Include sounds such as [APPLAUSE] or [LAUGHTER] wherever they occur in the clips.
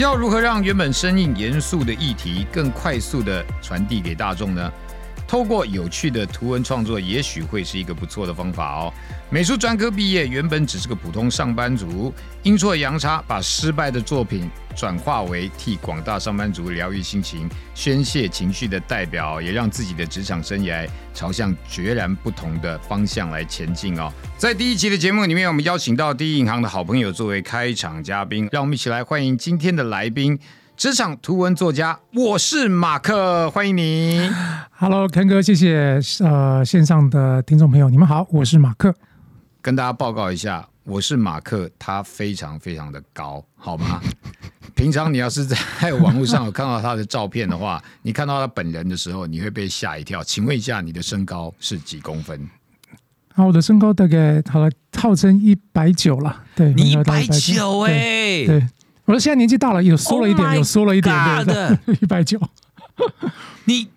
要如何让原本生硬严肃的议题更快速的传递给大众呢？透过有趣的图文创作，也许会是一个不错的方法哦。美术专科毕业，原本只是个普通上班族，阴错阳差把失败的作品转化为替广大上班族疗愈心情、宣泄情绪的代表，也让自己的职场生涯朝向决然不同的方向来前进哦。在第一期的节目里面，我们邀请到第一银行的好朋友作为开场嘉宾，让我们一起来欢迎今天的来宾。职场图文作家，我是马克，欢迎你。Hello，Ken 哥，谢谢呃线上的听众朋友，你们好，我是马克。跟大家报告一下，我是马克，他非常非常的高，好吗？[LAUGHS] 平常你要是在网络上有看到他的照片的话，你看到他本人的时候，你会被吓一跳。请问一下，你的身高是几公分？啊，我的身高大概好了，号称一百九了，对，你一百九哎，对，对我说现在年纪大了，有缩了一点 Oh 有缩了一点对对，[LAUGHS] 一百九。你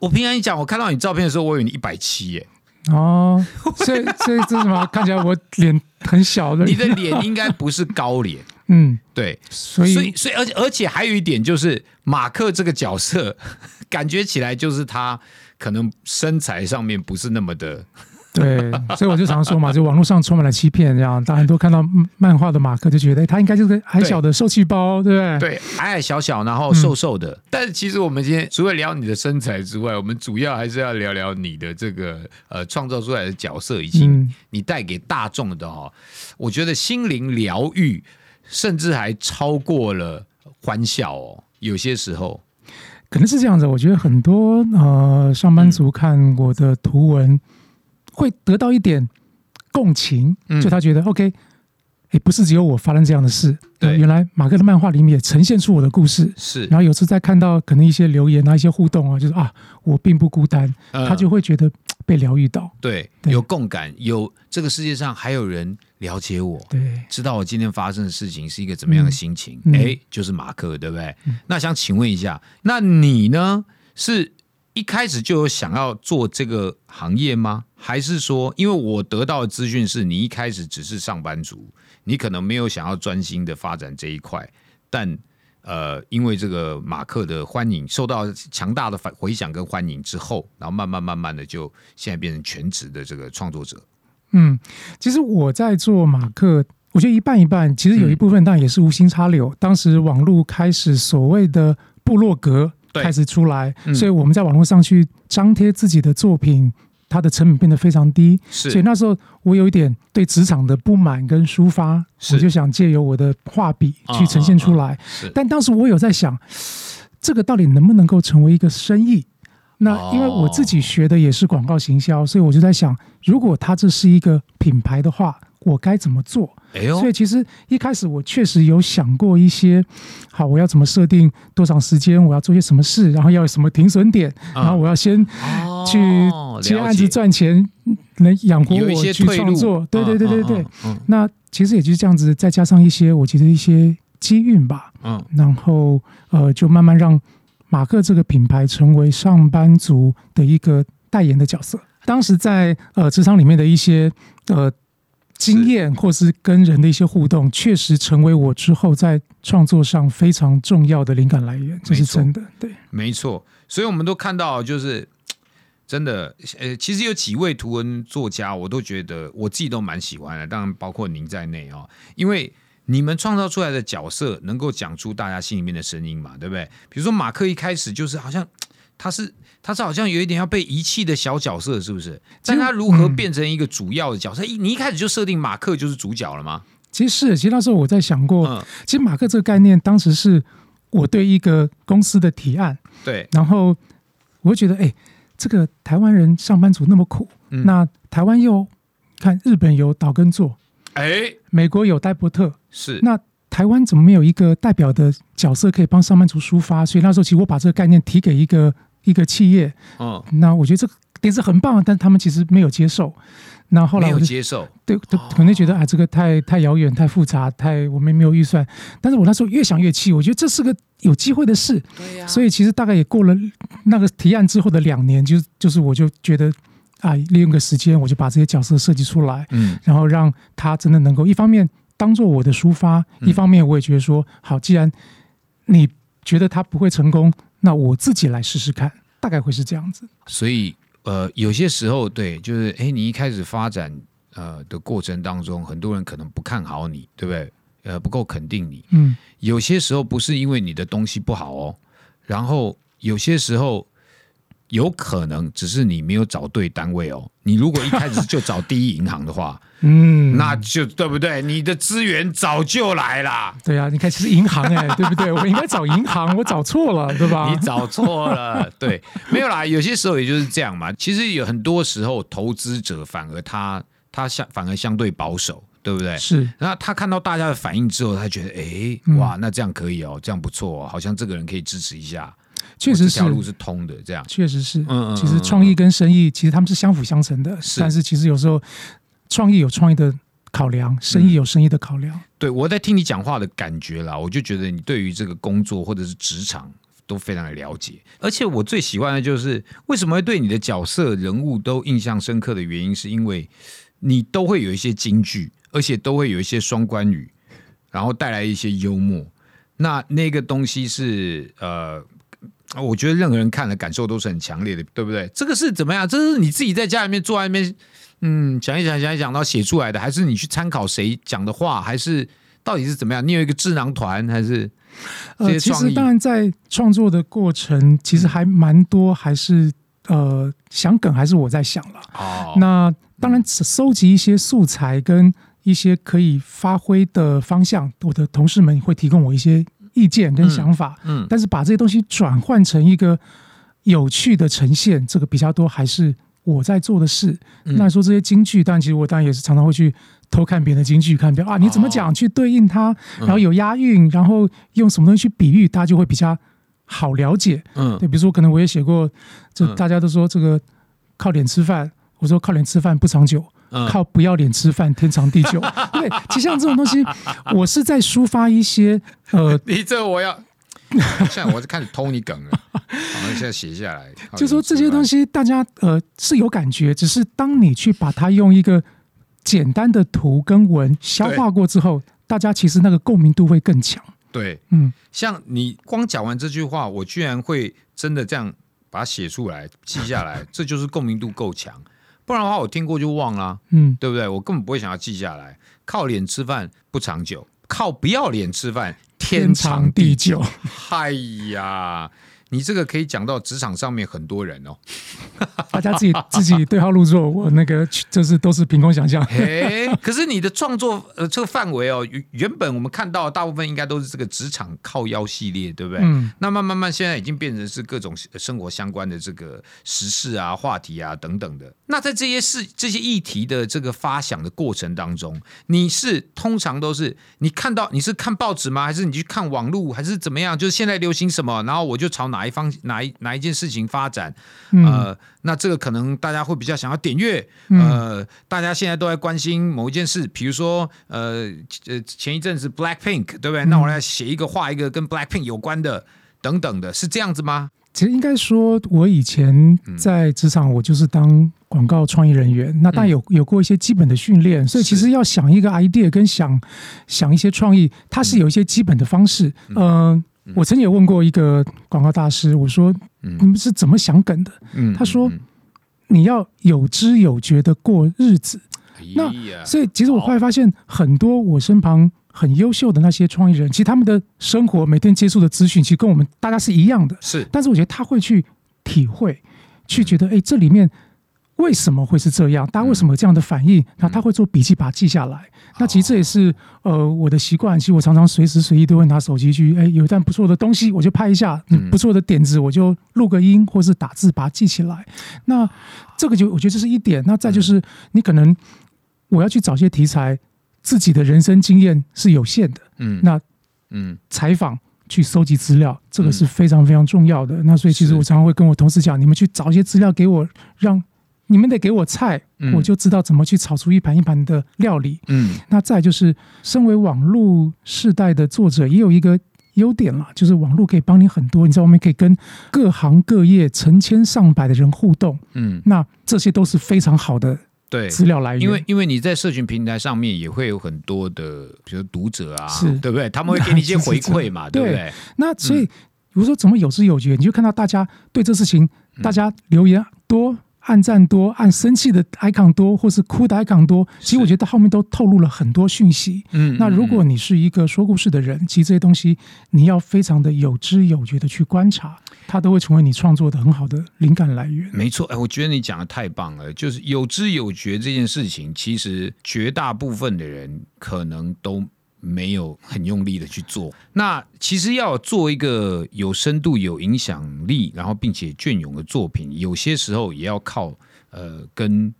我平常一讲，我看到你照片的时候，我以为你一百七耶，哦，所以 [LAUGHS] 所以这是什么？看起来我脸很小的，你的脸应该不是高脸，[LAUGHS] 嗯，对，所以所以所以而且而且还有一点就是马克这个角色，感觉起来就是他可能身材上面不是那么的，对，所以我就常说嘛，就网络上充满了欺骗，这样，大家很多看到漫画的马克就觉得哎他应该就是个矮小的受气包，对不对？对，矮矮小小，然后瘦瘦的。但是其实我们今天除了聊你的身材之外，我们主要还是要聊聊你的这个呃创造出来的角色，以及嗯你带给大众的哦，我觉得心灵疗愈，甚至还超过了欢笑哦。有些时候，可能是这样子，我觉得很多呃上班族看我的图文，会得到一点共情，嗯就他觉得 OK，哎，不是只有我发生这样的事，对呃原来马克的漫画里面也呈现出我的故事。是然后有次在看到可能一些留言啊、一些互动啊，就是啊，我并不孤单，嗯他就会觉得被疗愈到。对对有共感，有这个世界上还有人了解我。对，知道我今天发生的事情是一个怎么样的心情？嗯嗯哎、就是马克，对不对？那想请问一下，那你呢？是一开始就有想要做这个行业吗？还是说，因为我得到的资讯是你一开始只是上班族，你可能没有想要专心的发展这一块，但呃，因为这个马克的欢迎受到强大的反回响跟欢迎之后，然后慢慢慢慢的就现在变成全职的这个创作者。嗯，其实我在做马克，我觉得一半一半。其实有一部分当然也是无心插柳，当时网络开始所谓的部落格开始出来，嗯所以我们在网络上去张贴自己的作品，它的成本变得非常低。是所以那时候我有一点对职场的不满跟抒发，我就想借由我的画笔啊去呈现出来。是，但当时我有在想，这个到底能不能够成为一个生意？那因为我自己学的也是广告行销，所以我就在想，如果它这是一个品牌的话，我该怎么做？哎呦。所以其实一开始我确实有想过一些，好，我要怎么设定多长时间，我要做些什么事，然后要有什么停损点，啊。然后我要先哦去接案子赚钱，能养活我去创作。对对对对对。那其实也就是这样子，再加上一些我觉得一些机运吧，嗯。然后呃，就慢慢让马克这个品牌成为上班族的一个代言的角色。当时在呃职场里面的一些呃经验，或是跟人的一些互动，确实成为我之后在创作上非常重要的灵感来源，这是真的。对，没错，所以我们都看到，就是 [TSK] 真的，呃，其实有几位图文作家，我都觉得我自己都蛮喜欢的，当然包括您在内哦，因为你们创造出来的角色能够讲出大家心里面的声音嘛，对不对？比如说马克一开始就是好像 [TSK] 他是他是好像有一点要被遗弃的小角色，是不是？但他如何变成一个主要的角色？一你一开始就设定马克就是主角了吗？其实是，其实那时候我在想过，嗯，其实马克这个概念当时是我对一个公司的提案，对，然后我觉得，哎，这个台湾人上班族那么苦，嗯那台湾又看日本有岛根座，哎，美国有戴伯特，是，那台湾怎么没有一个代表的角色可以帮上班族抒发？所以那时候其实我把这个概念提给一个一个企业，嗯，那我觉得这个点子很棒，但他们其实没有接受。那后来没我就有接受，对，都可能觉得啊，这个太太遥远、太复杂、太我们没有预算。但是我那时候越想越气，我觉得这是个有机会的事，对呀。所以其实大概也过了那个提案之后的两年，就就是我就觉得啊，利用个时间，我就把这些角色设计出来，嗯。然后让他真的能够一方面当做我的抒发，嗯。一方面我也觉得说，好，既然你觉得他不会成功，那我自己来试试看，大概会是这样子。所以呃，有些时候对，就是哎，你一开始发展呃的过程当中，很多人可能不看好你，对不对？呃，不够肯定你。嗯，有些时候不是因为你的东西不好哦，然后有些时候有可能只是你没有找对单位哦。你如果一开始就找第一银行的话，[LAUGHS] 嗯，那就对不对？你的资源早就来啦。对啊，你看，其实银行哎、对不对？我应该找银行，我找错了，对吧？你找错了，对，没有啦。有些时候也就是这样嘛。其实有很多时候，投资者反而他他相反而相对保守，对不对？是，那他看到大家的反应之后，他觉得，哎，嗯哇，那这样可以哦，这样不错哦，好像这个人可以支持一下，确实是这条，路是通的，这样。确实是。嗯嗯其实创意跟生意其实他们是相辅相成的，是但是其实有时候创意有创意的考量，生意有生意的考量。对我在听你讲话的感觉啦，我就觉得你对于这个工作或者是职场都非常的了解，而且我最喜欢的就是为什么会对你的角色人物都印象深刻的原因，是因为你都会有一些京剧，而且都会有一些双关语，然后带来一些幽默。那那个东西是呃。我觉得任何人看了感受都是很强烈的，对不对？这个是怎么样？这是你自己在家里面坐在那边，嗯，讲一讲讲一讲，然后写出来的，还是你去参考谁讲的话，还是到底是怎么样？你有一个智囊团，还是呃？其实当然在创作的过程，其实还蛮多，还是呃想梗，还是我在想了。哦，那当然，收集一些素材跟一些可以发挥的方向，我的同事们会提供我一些意见跟想法。嗯但是把这些东西转换成一个有趣的呈现，这个比较多还是我在做的事。嗯那说这些京剧，但其实我当然也是常常会去偷看别人的京剧，看别人啊你怎么讲、去对应它，然后有押韵，然后用什么东西去比喻，大家就会比较好了解。嗯对，比如说可能我也写过，这嗯大家都说这个靠脸吃饭，我说靠脸吃饭不长久。嗯靠不要脸吃饭，天长地久。[LAUGHS] 对，其实像这种东西，我是在抒发一些呃，[LAUGHS] 你这我要，现在我是开始偷你梗了，[LAUGHS] 好，现在写下来。就说这些东西，西大家呃是有感觉，只是当你去把它用一个简单的图跟文消化过之后，大家其实那个共鸣度会更强。对，嗯，像你光讲完这句话，我居然会真的这样把它写出来、记下来，这就是共鸣度够强。不然的话，我听过就忘了啊、嗯，对不对？我根本不会想要记下来。靠脸吃饭不长久，靠不要脸吃饭天长地久。。哎呀，你这个可以讲到职场上面很多人哦。[LAUGHS] 大家自己自己对号入座，我那个就是都是凭空想象。[LAUGHS] 哎，可是你的创作呃这个范围哦，原原本我们看到大部分应该都是这个职场靠腰系列，对不对？嗯，那慢慢慢现在已经变成是各种呃生活相关的这个时事啊、话题啊等等的。那在这些事、这些议题的这个发想的过程当中，你是通常都是你看到你是看报纸吗？还是你去看网络，还是怎么样？就是现在流行什么，然后我就朝哪一方哪一哪一件事情发展。嗯呃，那这个可能大家会比较想要点阅，嗯呃，大家现在都在关心某一件事，比如说呃呃前一阵子 Black Pink 对不对？那我来写一个画一个跟 Black Pink 有关的等等的，是这样子吗？其实应该说，我以前在职场，我就是当广告创意人员，那但有有过一些基本的训练，所以其实要想一个 idea 跟想想一些创意，它是有一些基本的方式。嗯、我曾经也问过一个广告大师，我说嗯你们是怎么想梗的？嗯他说嗯你要有知有觉的过日子。那所以其实我后来发现，很多我身旁很优秀的那些创意人，其实他们的生活每天接触的资讯，其实跟我们大家是一样的。是但是我觉得他会去体会，去觉得，哎，这里面为什么会是这样？大家为什么有这样的反应？然后他会做笔记，把它记下来。那其实这也是呃我的习惯，其实我常常随时随地都会拿手机去，哎，有一段不错的东西，我就拍一下；嗯不错的点子，我就录个音，或是打字把它记起来。那这个就我觉得这是一点。那再就是你可能我要去找些题材，自己的人生经验是有限的。嗯，那嗯采访去收集资料，这个是非常非常重要的。那所以其实我常常会跟我同事讲，你们去找一些资料给我，让你们得给我菜，嗯我就知道怎么去炒出一盘一盘的料理。嗯那再就是，身为网络世代的作者，也有一个优点啦，就是网络可以帮你很多。你在外面可以跟各行各业成千上百的人互动，嗯，那这些都是非常好的对。资料来源。因为因为你在社群平台上面也会有很多的，比如读者啊，是对不对？他们会给你一些回馈嘛，[LAUGHS] 是对不对？那所以，嗯比如说怎么有知有觉，你就看到大家对这事情，嗯大家留言多。按赞多，按生气的 icon 多，或是哭的 icon 多，其实我觉得后面都透露了很多讯息。嗯那如果嗯你是一个说故事的人，其实这些东西你要非常的有知有觉的去观察，它都会成为你创作的很好的灵感来源。没错，哎，我觉得你讲的太棒了，就是有知有觉这件事情，其实绝大部分的人可能都没有很用力的去做。那其实要做一个有深度、有影响力，然后并且隽永的作品，有些时候也要靠呃跟。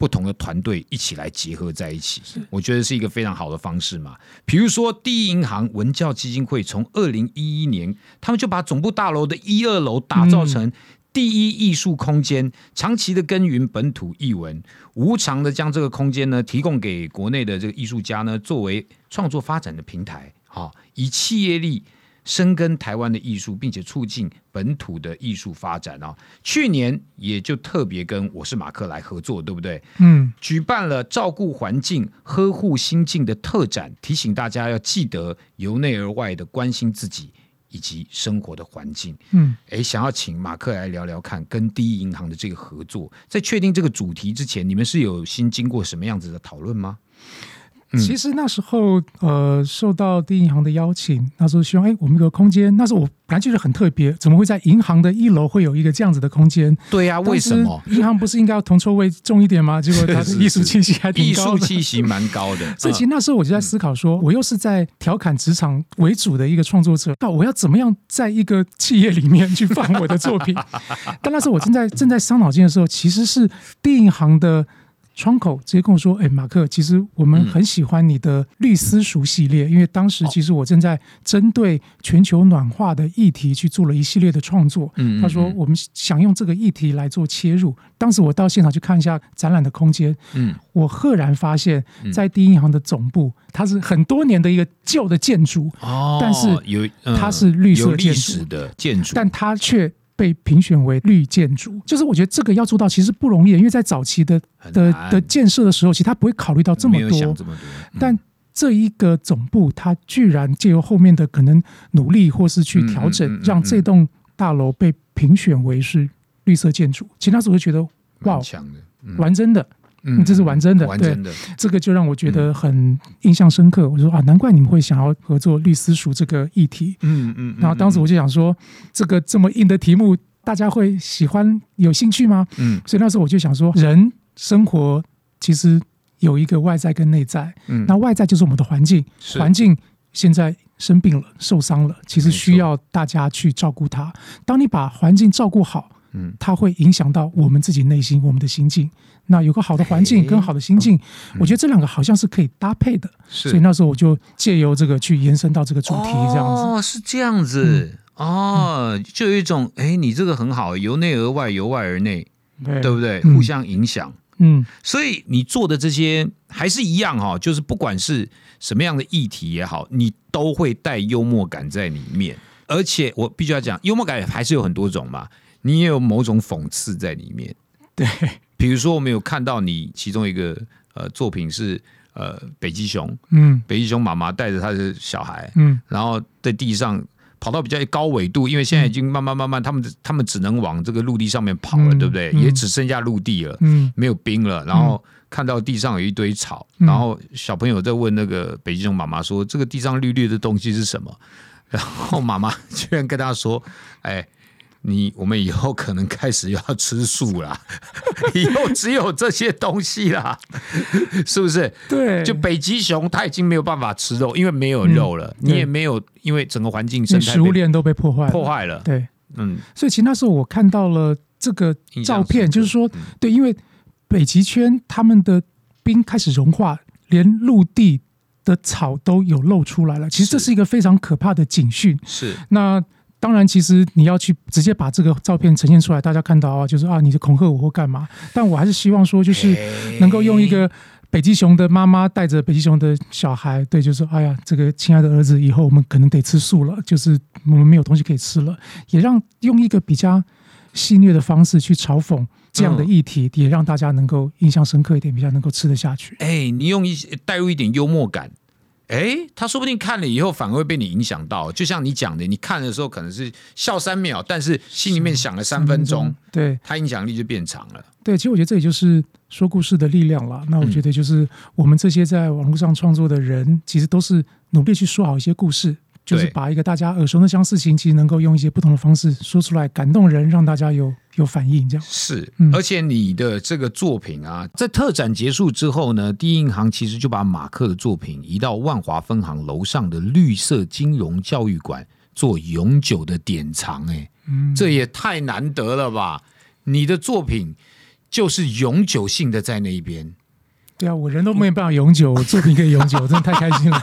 不同的团队一起来结合在一起，我觉得是一个非常好的方式嘛。比如说，第一银行文教基金会从二零一一年，他们就把总部大楼的一二楼打造成第一艺术空间，长期的耕耘本土艺文，无偿的将这个空间呢提供给国内的这个艺术家呢，作为创作发展的平台，哈、以企业力。深耕台湾的艺术，并且促进本土的艺术发展啊！去年也就特别跟我是马克来合作，对不对？嗯，举办了照顾环境、呵护心境的特展，提醒大家要记得由内而外的关心自己以及生活的环境。嗯，诶，想要请马克来聊聊看，跟第一银行的这个合作，在确定这个主题之前，你们是有先经过什么样子的讨论吗？嗯其实那时候呃，受到第一银行的邀请，那时候希望哎，我们有个空间。那时候我本来就是很特别，怎么会在银行的一楼会有一个这样子的空间？对呀、为什么？银行不是应该要铜臭味重一点吗？结果它的是 [LAUGHS] 艺术气息还挺艺术。气息蛮高的，[LAUGHS] 所以其实那时候我就在思考说，我又是在调侃职场为主的一个创作者，那我要怎么样在一个企业里面去放我的作品？[LAUGHS] 但那时候我正在正在伤脑筋的时候，其实是第一银行的。窗口直接跟我说：“哎，马克，其实我们很喜欢你的绿丝鼠系列，因为当时其实我正在针对全球暖化的议题去做了一系列的创作。嗯嗯他说嗯。我们想用这个议题来做切入。当时我到现场去看一下展览的空间，嗯。我赫然发现，在第一银行的总部，它是很多年的一个旧的建筑，哦，但是有、嗯它是绿色有历建筑史的建筑，但它却被评选为绿建筑。就是我觉得这个要做到其实不容易，因为在早期的的的建设的时候，其实他不会考虑到这么多。这么多，嗯但这一个总部，它居然借由后面的可能努力或是去调整，嗯嗯嗯嗯让这栋大楼被评选为是绿色建筑。其实那时候就觉得，哇蛮，强的，嗯玩真的，嗯这是玩真的对玩真的，这个就让我觉得很印象深刻。我就说啊，难怪你们会想要合作律师署这个议题。嗯嗯，然后当时我就想说，这个这么硬的题目，大家会喜欢、有兴趣吗？嗯所以那时候我就想说，人生活其实有一个外在跟内在，嗯那外在就是我们的环境，环境现在生病了、受伤了，其实需要大家去照顾它。当你把环境照顾好，嗯它会影响到我们自己内心、我们的心境。那有个好的环境跟好的心境，我觉得这两个好像是可以搭配的。所以那时候我就借由这个去延伸到这个主题，这样子。哦，是这样子。哦，就有一种，哎，你这个很好，由内而外，由外而内，对对不对？嗯互相影响。嗯，所以你做的这些还是一样哈、就是不管是什么样的议题也好，你都会带幽默感在里面。而且我必须要讲，幽默感还是有很多种嘛，你也有某种讽刺在里面。对，比如说我们有看到你其中一个呃作品是呃北极熊，嗯北极熊妈妈带着他的小孩，嗯然后在地上跑到比较高纬度，因为现在已经慢慢慢慢，他们他们只能往这个陆地上面跑了，嗯对不对？嗯也只剩下陆地了，嗯没有冰了。然后看到地上有一堆草，嗯然后小朋友在问那个北极熊妈妈说：“这个地上绿绿的东西是什么？”然后妈妈 [LAUGHS] 居然跟他说：“哎。”你我们以后可能开始要吃素啦，以后只有这些东西啦，是不是？对，就北极熊，它已经没有办法吃肉，因为没有肉了，你也没有，因为整个环境生态食物链都被破坏了破。坏了。对，嗯，所以其实那时候我看到了这个照片，就是说嗯，对，因为北极圈他们的冰开始融化，连陆地的草都有露出来了。其实这是一个非常可怕的警讯。是那当然，其实你要去直接把这个照片呈现出来，大家看到啊，就是啊，你是恐吓我或干嘛？但我还是希望说，就是能够用一个北极熊的妈妈带着北极熊的小孩，对，就是说，哎呀，这个亲爱的儿子，以后我们可能得吃素了，就是我们没有东西可以吃了，也让用一个比较戏谑的方式去嘲讽这样的议题，也让大家能够印象深刻一点，比较能够吃得下去。哎，你用一些带入一点幽默感，哎，他说不定看了以后反而会被你影响到。就像你讲的，你看的时候可能是笑三秒，但是心里面想了三分钟，对他影响力就变长了。对，其实我觉得这也就是说故事的力量了。那我觉得就是我们这些在网络上创作的人，其实都是努力去说好一些故事，就是把一个大家耳熟能详事情，其实能够用一些不同的方式说出来，感动人，让大家有有反应，这样。是嗯，而且你的这个作品啊，在特展结束之后呢，第一银行其实就把马克的作品移到万华分行楼上的绿色金融教育馆做永久的典藏。哎，嗯，这也太难得了吧！你的作品就是永久性的在那一边。对啊，我人都没有办法永久，我作品可以永久，我真的太开心了，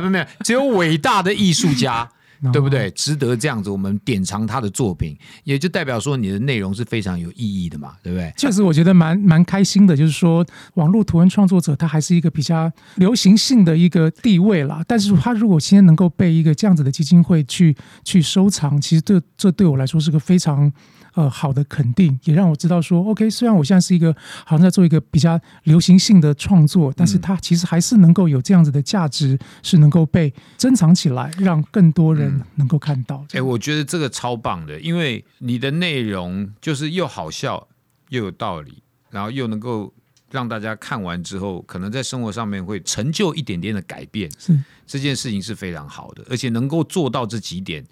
[LAUGHS] 没有，只有伟大的艺术家，对不哦对？值得这样子我们典藏他的作品，也就代表说你的内容是非常有意义的嘛，对不对？确实，我觉得蛮蛮开心的，就是说，网络图文创作者他还是一个比较流行性的一个地位啦。但是，他如果今天能够被一个这样子的基金会去去收藏，其实这这对我来说是个非常呃好的肯定，也让我知道说，OK，虽然我现在是一个好像在做一个比较流行性的创作，但是它其实还是能够有这样子的价值，是能够被珍藏起来，让更多人能够看到。哎、我觉得这个超棒的，因为你的内容就是又好笑又有道理，然后又能够让大家看完之后，可能在生活上面会成就一点点的改变。是这件事情是非常好的，而且能够做到这几点，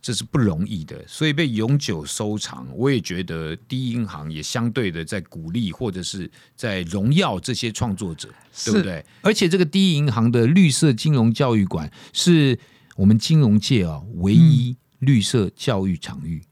这是不容易的。所以被永久收藏，我也觉得第一银行也相对的在鼓励或者是在荣耀这些创作者，对不对？而且这个第一银行的绿色金融教育馆是我们金融界啊唯一绿色教育场域，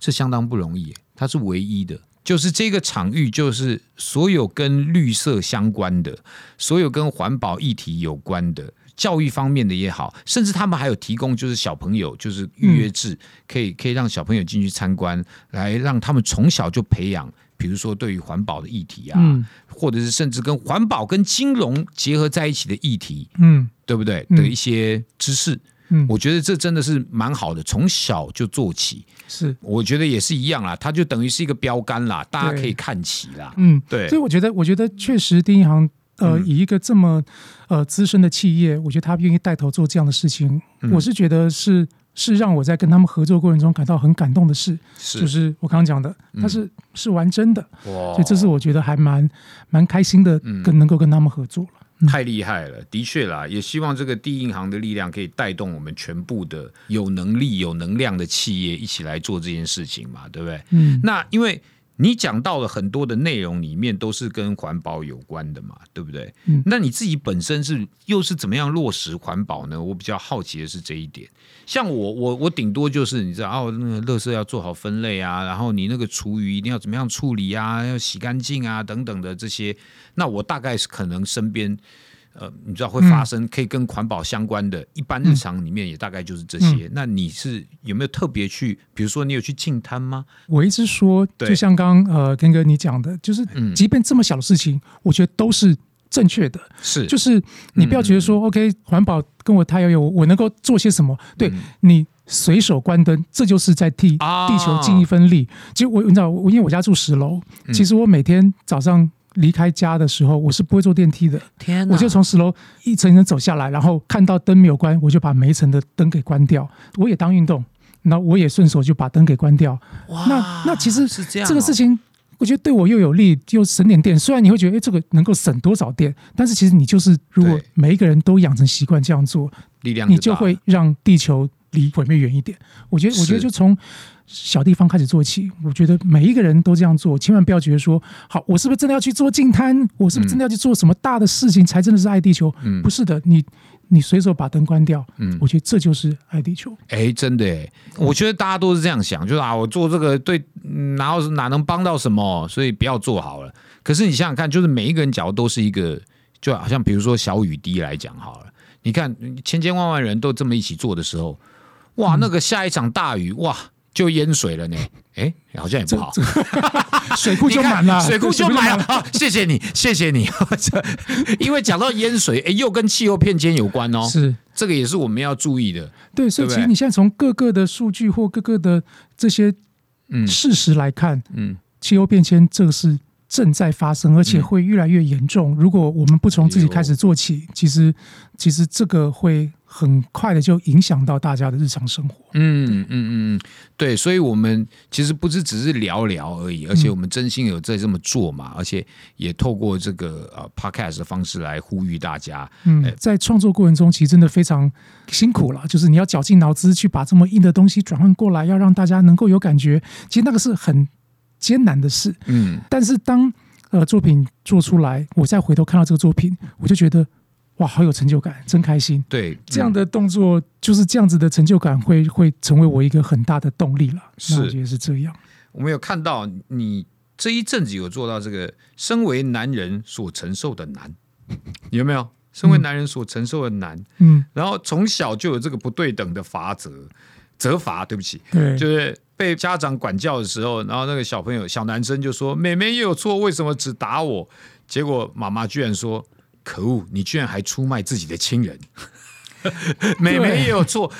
这相当不容易，它是唯一的。就是这个场域，就是所有跟绿色相关的，所有跟环保议题有关的，教育方面的也好，甚至他们还有提供，就是小朋友就是预约制，可以可以让小朋友进去参观，来让他们从小就培养，比如说对于环保的议题啊，嗯。或者是甚至跟环保跟金融结合在一起的议题，嗯。对不对？嗯。的一些知识，嗯，我觉得这真的是蛮好的，从小就做起。是。我觉得也是一样啦，它就等于是一个标杆啦，大家可以看齐啦。嗯。对。所以我觉得，我觉得确实第一银行呃，嗯以一个这么呃资深的企业，我觉得他愿意带头做这样的事情，嗯。我是觉得是是让我在跟他们合作过程中感到很感动的事，是。就是我刚刚讲的，嗯。他是、是玩真的，哇。所以这是我觉得还蛮蛮开心的，嗯。跟能够跟他们合作了。太厉害了，的确啦，也希望这个第一银行的力量可以带动我们全部的有能力、有能量的企业一起来做这件事情嘛，对不对？嗯，那因为你讲到了很多的内容里面都是跟环保有关的嘛，对不对？嗯那你自己本身是又是怎么样落实环保呢？我比较好奇的是这一点。像我，我我顶多就是你知道哦，那个垃圾要做好分类啊，然后你那个厨余一定要怎么样处理啊，要洗干净啊等等的这些。那我大概是可能身边。呃，你知道会发生可以跟环保相关的，一般日常里面也大概就是这些。那你是有没有特别去，比如说你有去净滩吗？我一直说，对就像刚刚呃跟哥你讲的，就是嗯即便这么小的事情，我觉得都是正确的。是，就是你不要觉得说、OK 环保跟我太遥远，我我能够做些什么？对、嗯你随手关灯，这就是在替啊地球尽一份力。其实我你知道，我因为我家住十楼，嗯其实我每天早上离开家的时候，我是不会坐电梯的，天我就从十楼一层一层走下来，然后看到灯没有关，我就把每一层的灯给关掉。我也当运动，那我也顺手就把灯给关掉。哇那那其实是这样哦、这个事情，我觉得对我又有利，又省点电。虽然你会觉得，哎，这个能够省多少电，但是其实你就是，如果每一个人都养成习惯这样做，力量你就会让地球离毁灭远一点。我觉得，我觉得就从小地方开始做起。我觉得每一个人都这样做，千万不要觉得说，好，我是不是真的要去做净滩？我是不是真的要去做什么大的事情才真的是爱地球？嗯不是的，你你随手把灯关掉，嗯我觉得这就是爱地球。哎，真的哎，我觉得大家都是这样想，就是啊，我做这个对嗯哪有哪能帮到什么，所以不要做好了。可是你想想看，就是每一个人假如都是一个就好像比如说小雨滴来讲好了，你看千千万万人都这么一起做的时候，哇，那个下一场大雨，哇，就淹水了呢。[LAUGHS] 哎，好像也不好，[LAUGHS] 水库就满了，水库就满了。谢谢你，谢谢你。[LAUGHS] 因为讲到淹水，哎，又跟气候变迁有关哦。是，这个也是我们要注意的。对，所以其实你现在从各个的数据或各个的这些嗯事实来看，嗯，气候变迁这个是。正在发生，而且会越来越严重。如果我们不从自己开始做起，其实其实这个会很快的就影响到大家的日常生活。嗯嗯嗯嗯，对，所以我们其实不是只是聊聊而已，而且我们真心有在这么做嘛，而且也透过这个呃 podcast 的方式来呼吁大家。嗯，在创作过程中，其实真的非常辛苦了，就是你要绞尽脑汁去把这么硬的东西转换过来，要让大家能够有感觉。其实那个是很。艰难的事，嗯，但是当呃作品做出来，我再回头看到这个作品，我就觉得哇，好有成就感，真开心。对，这样的动作就是这样子的成就感，会会成为我一个很大的动力了。是，我觉得是这样。我们有看到你这一阵子有做到这个，身为男人所承受的难，[LAUGHS] 有没有？身为男人所承受的难，嗯，然后从小就有这个不对等的法则。责罚，对不起，对，就是被家长管教的时候，然后那个小朋友小男生就说：“妹妹也有错，为什么只打我？”结果妈妈居然说：“可恶，你居然还出卖自己的亲人！” [LAUGHS] 妹妹也有错，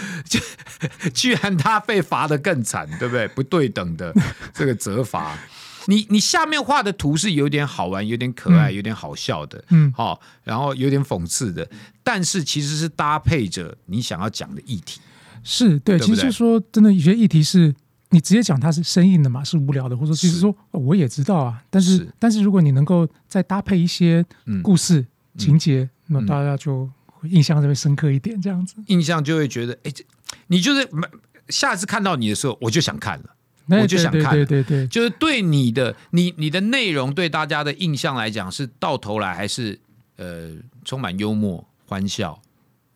[LAUGHS] 居然她被罚的更惨，对不对？不对等的 [LAUGHS] 这个责罚。你你下面画的图是有点好玩、有点可爱、有点好笑的，嗯，好，然后有点讽刺的，但是其实是搭配着你想要讲的议题。是对，其实说真的，有些议题是你直接讲它是生硬的嘛，是无聊的，或者其实说我也知道啊，但是但是如果你能够再搭配一些故事情节，那大家就印象就会深刻一点，这样子，印象就会觉得，哎，这你就是下次看到你的时候，我就想看了，我就想看，对对对，就是对你的你你的内容对大家的印象来讲，是到头来还是呃充满幽默欢笑。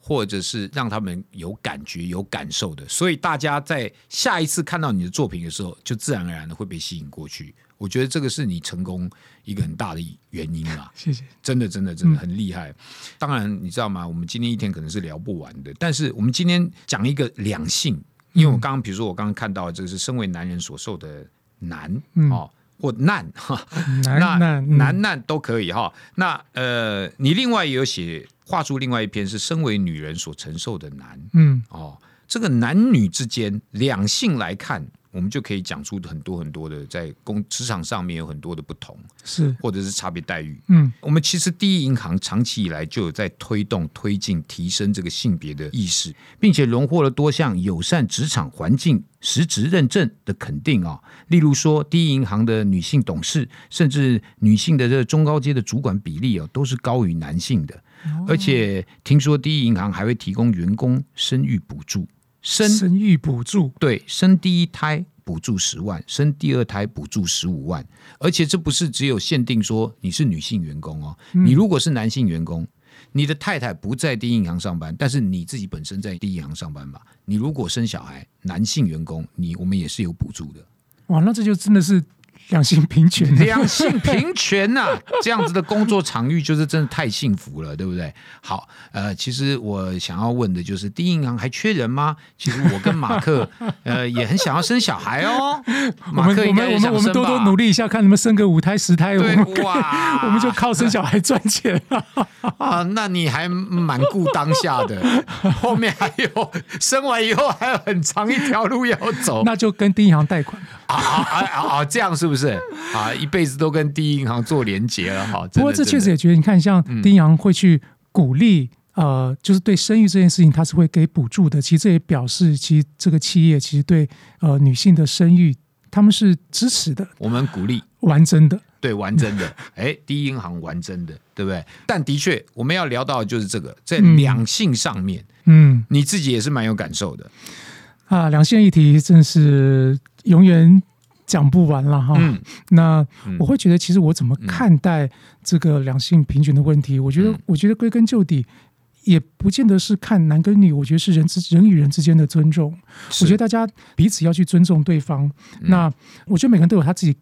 或者是让他们有感觉、有感受的，所以大家在下一次看到你的作品的时候，就自然而然的会被吸引过去。我觉得这个是你成功一个很大的原因啦。谢谢，真的、真的、真的很厉害。当然，你知道吗？我们今天一天可能是聊不完的，但是我们今天讲一个两性，因为我刚刚比如说我刚刚看到这个是身为男人所受的难哦，或难哈，难难难难都可以哈。那呃，你另外也有写。画出另外一篇是身为女人所承受的难，嗯，哦，这个男女之间两性来看，我们就可以讲出很多很多的在工职场上面有很多的不同，是。或者是差别待遇，嗯，我们其实第一银行长期以来就有在推动推进提升这个性别的意识，并且荣获了多项友善职场环境实质认证的肯定啊，例如说第一银行的女性董事，甚至女性的这个中高阶的主管比例哦，都是高于男性的。而且听说第一银行还会提供员工生育补助，生生育补助对，生第一胎补助十万，生第二胎补助十五万。而且这不是只有限定说你是女性员工哦，你如果是男性员工，你的太太不在第一银行上班，但是你自己本身在第一银行上班嘛，你如果生小孩，男性员工，你我们也是有补助的。哇，那这就真的是。两性平权，两性平权呐，[LAUGHS] 这样子的工作场域就是真的太幸福了，对不对？好，呃，其实我想要问的就是，第一银行还缺人吗？其实我跟马克，[LAUGHS] 呃，也很想要生小孩哦。马克，我们我们我们多多努力一下，看能不能生个五胎十胎。对，哇，[LAUGHS] 我们就靠生小孩赚钱啊！那你还蛮顾当下的，后面还有生完以后还有很长一条路要走，那就跟第一银行贷款。啊啊啊啊！这样是不是啊？一辈子都跟第一银行做连结了哈。不过这确实也觉得，你看，像第一银行会去鼓励，呃，就是对生育这件事情，他是会给补助的。其实这也表示，其实这个企业其实对呃女性的生育，他们是支持的。我们鼓励完真的，对完真的。[LAUGHS] 哎，第一银行完真的，对不对？但的确，我们要聊到的就是这个，在两性上面，嗯，你自己也是蛮有感受的。啊，两性议题真是永远讲不完了哈。那我会觉得，其实我怎么看待这个两性平权的问题？我觉得，我觉得归根究底，也不见得是看男跟女，我觉得是人之人与人之间的尊重。我觉得大家彼此要去尊重对方。那我觉得每个人都有他自己。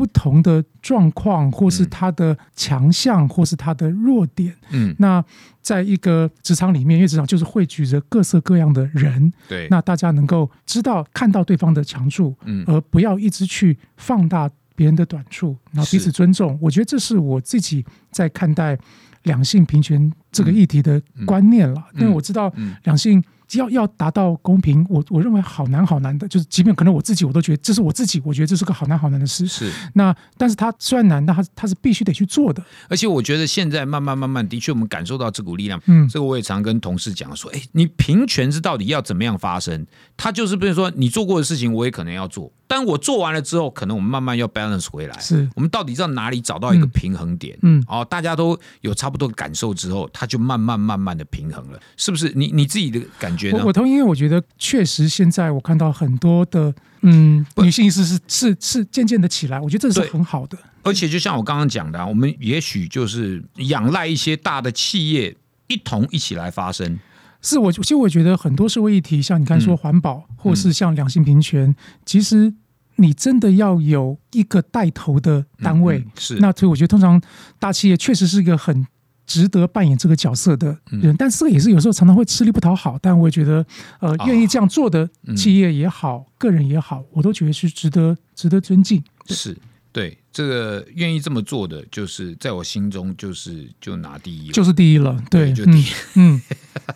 不同的状况，或是他的强项，或是他的弱点。嗯，那在一个职场里面，因为职场就是汇聚着各色各样的人，对，那大家能够知道看到对方的长处，嗯。而不要一直去放大别人的短处，然后彼此尊重。我觉得这是我自己在看待两性平权这个议题的观念了。嗯。因为我知道嗯。两性要要达到公平，我我认为好难好难的，就是即便可能我自己我都觉得这是我自己，我觉得这是个好难好难的事。是。那但是它虽然难，但它它是必须得去做的。而且我觉得现在慢慢慢慢，的确我们感受到这股力量。嗯这个我也常跟同事讲说，哎，你平权是到底要怎么样发生？它就是比如说你做过的事情，我也可能要做，但我做完了之后，可能我们慢慢要 balance 回来。是我们到底在哪里找到一个嗯平衡点？嗯哦，大家都有差不多的感受之后，它就慢慢慢慢的平衡了，是不是？你你自己的感觉呢我我？同意，因为我觉得确实现在我看到很多的嗯女性意识是是是渐渐的起来，我觉得这是很好的。而且就像我刚刚讲的、啊，我们也许就是仰赖一些大的企业一同一起来发声。是我其实我觉得很多社会议题，像你刚才说嗯环保，或是像两性平权，其实你真的要有一个带头的单位。嗯嗯是那所以我觉得通常大企业确实是一个很。值得扮演这个角色的嗯。人，但是这个也是有时候常常会吃力不讨好。但我也觉得，呃，啊。愿意这样做的嗯。企业也好，个人也好，我都觉得是值得值得尊敬。是，对这个愿意这么做的，就是在我心中就是就拿第一。就是第一了，对，就第一。嗯，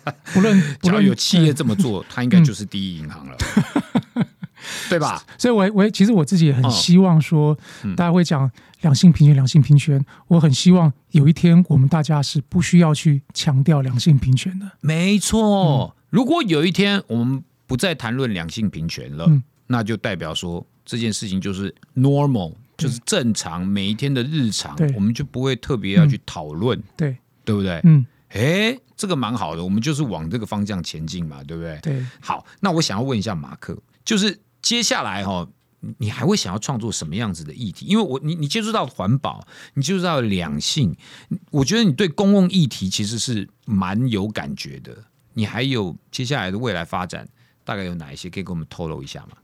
嗯，不论不只要论有企业 [LAUGHS] 这么做，它应该就是第一银行了，[LAUGHS] 对吧？所以我，我其实我自己也很嗯希望说，嗯大家会讲两性平权，两性平权。我很希望有一天我们大家是不需要去强调两性平权的。没错。如果有一天我们不再谈论两性平权了，嗯那就代表说这件事情就是 normal，就是正常每一天的日常，我们就不会特别要去讨论，对，对不对？嗯，哎，这个蛮好的，我们就是往这个方向前进嘛，对不对？对。好，那我想要问一下马克，就是接下来哈、哦，你你还会想要创作什么样子的议题？因为我你你接触到环保，你接触到两性，我觉得你对公共议题其实是蛮有感觉的。你还有接下来的未来发展，大概有哪一些可以跟我们透露一下吗？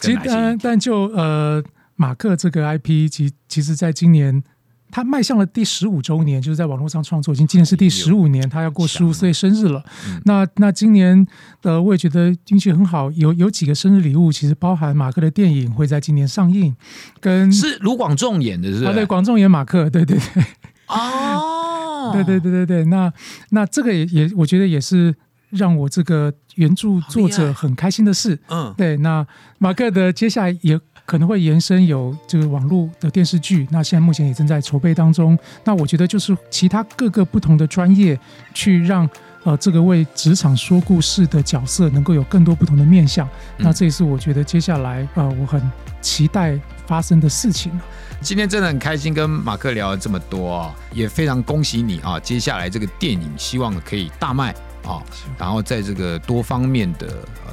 其实，但但就呃，马克这个 IP，其其实在今年。他迈向了第十五周年，就是在网络上创作，已经今年是第十五年，他要过十五岁生日了。嗯那那今年呃，我也觉得运气很好，有有几个生日礼物，其实包含马克的电影会在今年上映，跟是卢广仲演的，是不啊，对，广仲演马克，[LAUGHS] 对对对，哦，对对对对对。那那这个也也，我觉得也是让我这个原著作者很开心的事。嗯，对，那马克的接下来也可能会延伸有这个网络的电视剧，那现在目前也正在筹备当中。那我觉得就是其他各个不同的专业，去让呃这个为职场说故事的角色能够有更多不同的面向。嗯那这也是我觉得接下来呃我很期待发生的事情了。今天真的很开心跟马克聊了这么多啊、也非常恭喜你啊！接下来这个电影希望可以大卖啊，然后在这个多方面的呃，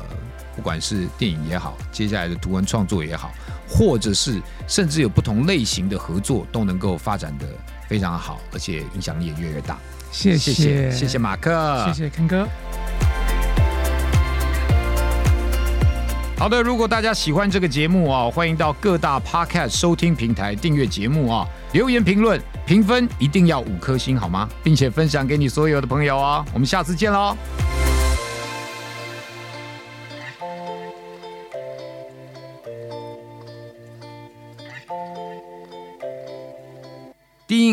不管是电影也好，接下来的图文创作也好，或者是甚至有不同类型的合作，都能够发展的非常好，而且影响力也越来越大。谢谢谢谢谢马克，谢谢坑哥。好的，如果大家喜欢这个节目啊，欢迎到各大 podcast 收听平台订阅节目啊，留言评论、评分一定要五颗星好吗？并且分享给你所有的朋友啊，我们下次见喽。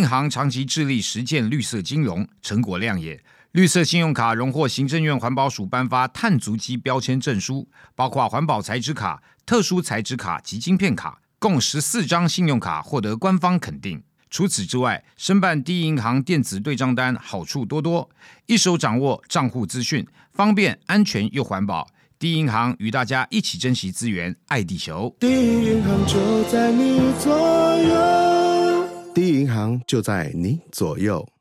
银行长期致力实践绿色金融，成果亮眼。绿色信用卡荣获行政院环保署颁发碳足迹标签证书，包括环保材质卡、特殊材质卡及晶片卡，共十四张信用卡获得官方肯定。除此之外，申办第一银行电子对账单好处多多，一手掌握账户资讯，方便、安全又环保。第一银行与大家一起珍惜资源，爱地球。第一银行就在你左右，第一银行就在你左右。